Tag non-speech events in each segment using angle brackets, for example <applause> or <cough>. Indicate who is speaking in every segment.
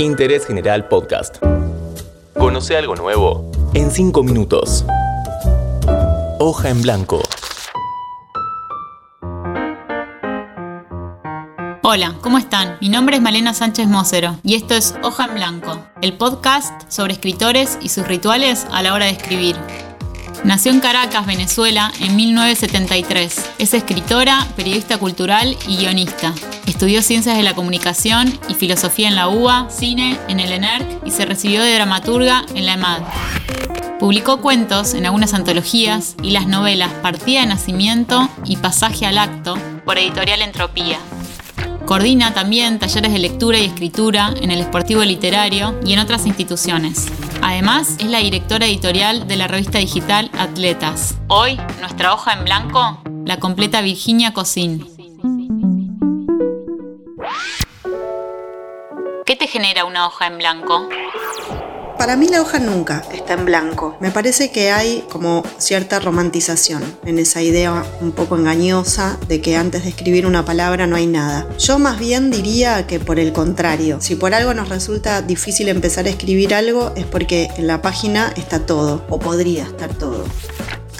Speaker 1: Interés General Podcast. Conoce algo nuevo en 5 minutos. Hoja en blanco.
Speaker 2: Hola, ¿cómo están? Mi nombre es Malena Sánchez Mosero y esto es Hoja en Blanco, el podcast sobre escritores y sus rituales a la hora de escribir. Nació en Caracas, Venezuela, en 1973. Es escritora, periodista cultural y guionista. Estudió Ciencias de la Comunicación y Filosofía en la UBA, Cine en el ENERC y se recibió de dramaturga en la EMAD. Publicó cuentos en algunas antologías y las novelas Partida de Nacimiento y Pasaje al Acto por Editorial Entropía. Coordina también talleres de lectura y escritura en el Esportivo Literario y en otras instituciones. Además, es la directora editorial de la revista digital Atletas. Hoy, nuestra hoja en blanco la completa Virginia Cosín. Genera una hoja en blanco?
Speaker 3: Para mí la hoja nunca está en blanco. Me parece que hay como cierta romantización en esa idea un poco engañosa de que antes de escribir una palabra no hay nada. Yo más bien diría que por el contrario, si por algo nos resulta difícil empezar a escribir algo es porque en la página está todo o podría estar todo.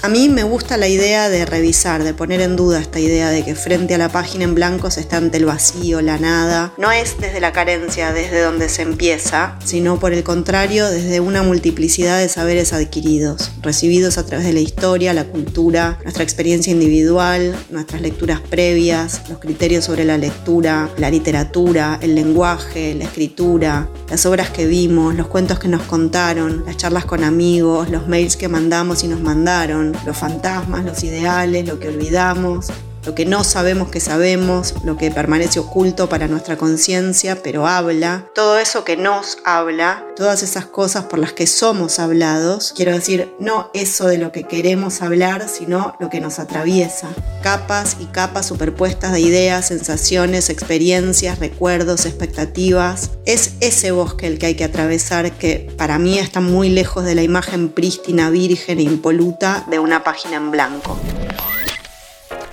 Speaker 3: A mí me gusta la idea de revisar, de poner en duda esta idea de que frente a la página en blanco se está ante el vacío, la nada. No es desde la carencia desde donde se empieza, sino por el contrario desde una multiplicidad de saberes adquiridos, recibidos a través de la historia, la cultura, nuestra experiencia individual, nuestras lecturas previas, los criterios sobre la lectura, la literatura, el lenguaje, la escritura, las obras que vimos, los cuentos que nos contaron, las charlas con amigos, los mails que mandamos y nos mandaron los fantasmas, los ideales, lo que olvidamos, lo que no sabemos que sabemos, lo que permanece oculto para nuestra conciencia, pero habla, todo eso que nos habla, todas esas cosas por las que somos hablados, quiero decir, no eso de lo que queremos hablar, sino lo que nos atraviesa, capas y capas superpuestas de ideas, sensaciones, experiencias, recuerdos, expectativas. Es ese bosque el que hay que atravesar que para mí está muy lejos de la imagen prístina, virgen e impoluta de una página en blanco.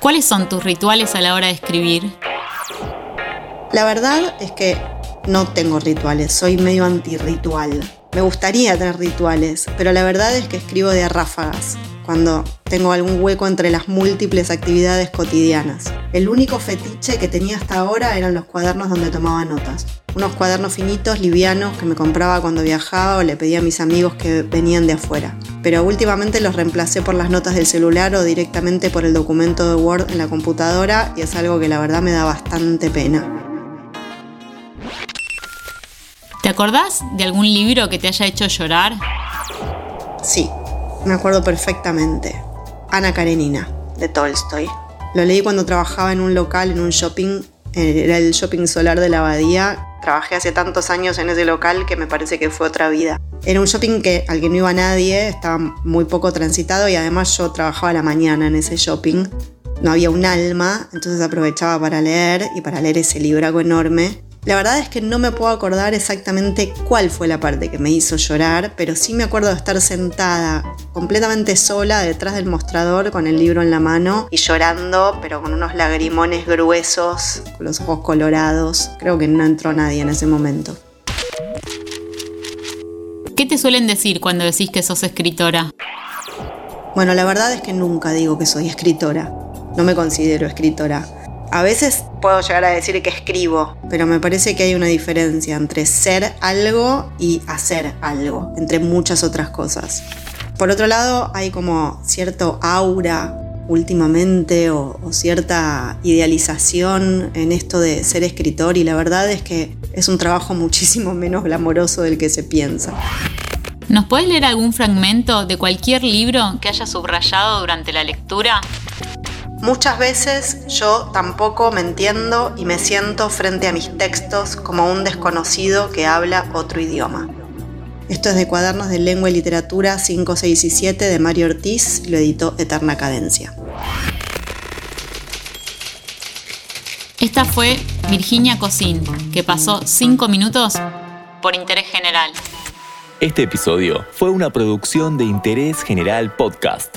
Speaker 2: ¿Cuáles son tus rituales a la hora de escribir?
Speaker 3: La verdad es que no tengo rituales, soy medio antirritual. Me gustaría tener rituales, pero la verdad es que escribo de ráfagas, cuando tengo algún hueco entre las múltiples actividades cotidianas. El único fetiche que tenía hasta ahora eran los cuadernos donde tomaba notas. Unos cuadernos finitos, livianos, que me compraba cuando viajaba o le pedía a mis amigos que venían de afuera pero últimamente los reemplacé por las notas del celular o directamente por el documento de Word en la computadora y es algo que la verdad me da bastante pena.
Speaker 2: ¿Te acordás de algún libro que te haya hecho llorar?
Speaker 3: Sí, me acuerdo perfectamente. Ana Karenina, de Tolstoy. Lo leí cuando trabajaba en un local, en un shopping, era el shopping solar de la abadía. Trabajé hace tantos años en ese local que me parece que fue otra vida. Era un shopping que, al que no iba nadie, estaba muy poco transitado y además yo trabajaba a la mañana en ese shopping. No había un alma, entonces aprovechaba para leer y para leer ese libraco enorme. La verdad es que no me puedo acordar exactamente cuál fue la parte que me hizo llorar, pero sí me acuerdo de estar sentada completamente sola detrás del mostrador con el libro en la mano y llorando, pero con unos lagrimones gruesos, con los ojos colorados. Creo que no entró nadie en ese momento.
Speaker 2: ¿Qué te suelen decir cuando decís que sos escritora?
Speaker 3: Bueno, la verdad es que nunca digo que soy escritora. No me considero escritora. A veces puedo llegar a decir que escribo, pero me parece que hay una diferencia entre ser algo y hacer algo, entre muchas otras cosas. Por otro lado, hay como cierto aura últimamente o, cierta idealización en esto de ser escritor y la verdad es que es un trabajo <laughs> muchísimo menos glamoroso del que se piensa.
Speaker 2: ¿Nos puedes leer algún fragmento de cualquier libro que hayas subrayado durante la lectura?
Speaker 3: Muchas veces yo tampoco me entiendo y me siento frente a mis textos como un desconocido que habla otro idioma. Esto es de Cuadernos de Lengua y Literatura 5, 6 y 7 de Mario Ortiz, lo editó Eterna Cadencia.
Speaker 2: Esta fue Virginia Cosín, que pasó 5 minutos por interés general.
Speaker 1: Este episodio fue una producción de Interés General Podcast.